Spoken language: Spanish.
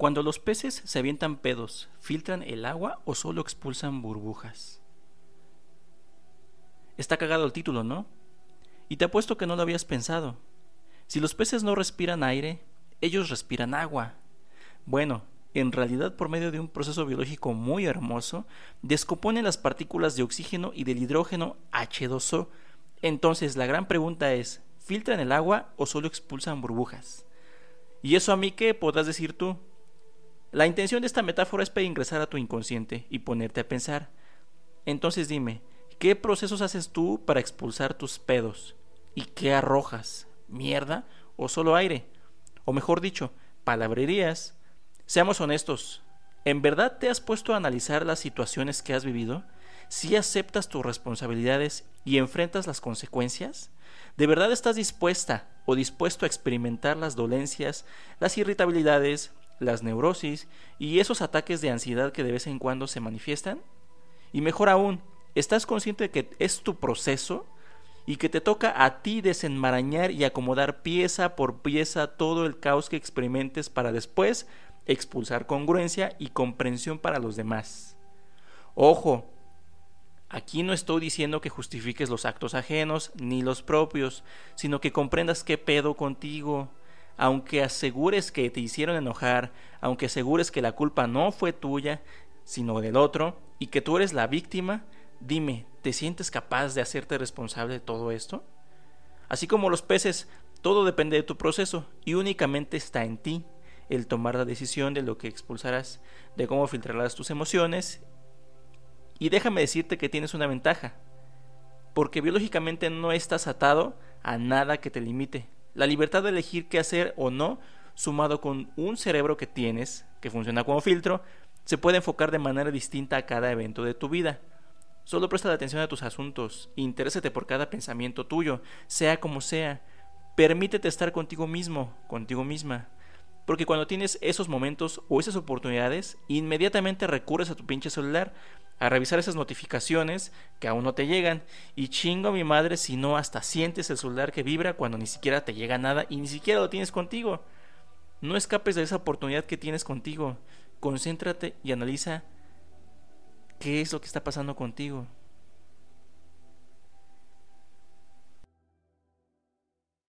Cuando los peces se avientan pedos, ¿filtran el agua o solo expulsan burbujas? Está cagado el título, ¿no? Y te apuesto que no lo habías pensado. Si los peces no respiran aire, ellos respiran agua. Bueno, en realidad por medio de un proceso biológico muy hermoso, descomponen las partículas de oxígeno y del hidrógeno H2O. Entonces la gran pregunta es, ¿filtran el agua o solo expulsan burbujas? ¿Y eso a mí qué podrás decir tú? La intención de esta metáfora es para ingresar a tu inconsciente y ponerte a pensar. Entonces dime, ¿qué procesos haces tú para expulsar tus pedos? ¿Y qué arrojas? ¿Mierda o solo aire? O mejor dicho, palabrerías. Seamos honestos, ¿en verdad te has puesto a analizar las situaciones que has vivido? ¿Si aceptas tus responsabilidades y enfrentas las consecuencias? ¿De verdad estás dispuesta o dispuesto a experimentar las dolencias, las irritabilidades, las neurosis y esos ataques de ansiedad que de vez en cuando se manifiestan? Y mejor aún, ¿estás consciente de que es tu proceso y que te toca a ti desenmarañar y acomodar pieza por pieza todo el caos que experimentes para después expulsar congruencia y comprensión para los demás? Ojo, Aquí no estoy diciendo que justifiques los actos ajenos ni los propios, sino que comprendas qué pedo contigo, aunque asegures que te hicieron enojar, aunque asegures que la culpa no fue tuya, sino del otro, y que tú eres la víctima, dime, ¿te sientes capaz de hacerte responsable de todo esto? Así como los peces, todo depende de tu proceso y únicamente está en ti el tomar la decisión de lo que expulsarás, de cómo filtrarás tus emociones. Y déjame decirte que tienes una ventaja, porque biológicamente no estás atado a nada que te limite, la libertad de elegir qué hacer o no, sumado con un cerebro que tienes, que funciona como filtro, se puede enfocar de manera distinta a cada evento de tu vida. Solo presta atención a tus asuntos, interésate por cada pensamiento tuyo, sea como sea. Permítete estar contigo mismo, contigo misma. Porque cuando tienes esos momentos o esas oportunidades, inmediatamente recurres a tu pinche celular a revisar esas notificaciones que aún no te llegan. Y chingo a mi madre si no hasta sientes el celular que vibra cuando ni siquiera te llega nada y ni siquiera lo tienes contigo. No escapes de esa oportunidad que tienes contigo. Concéntrate y analiza qué es lo que está pasando contigo.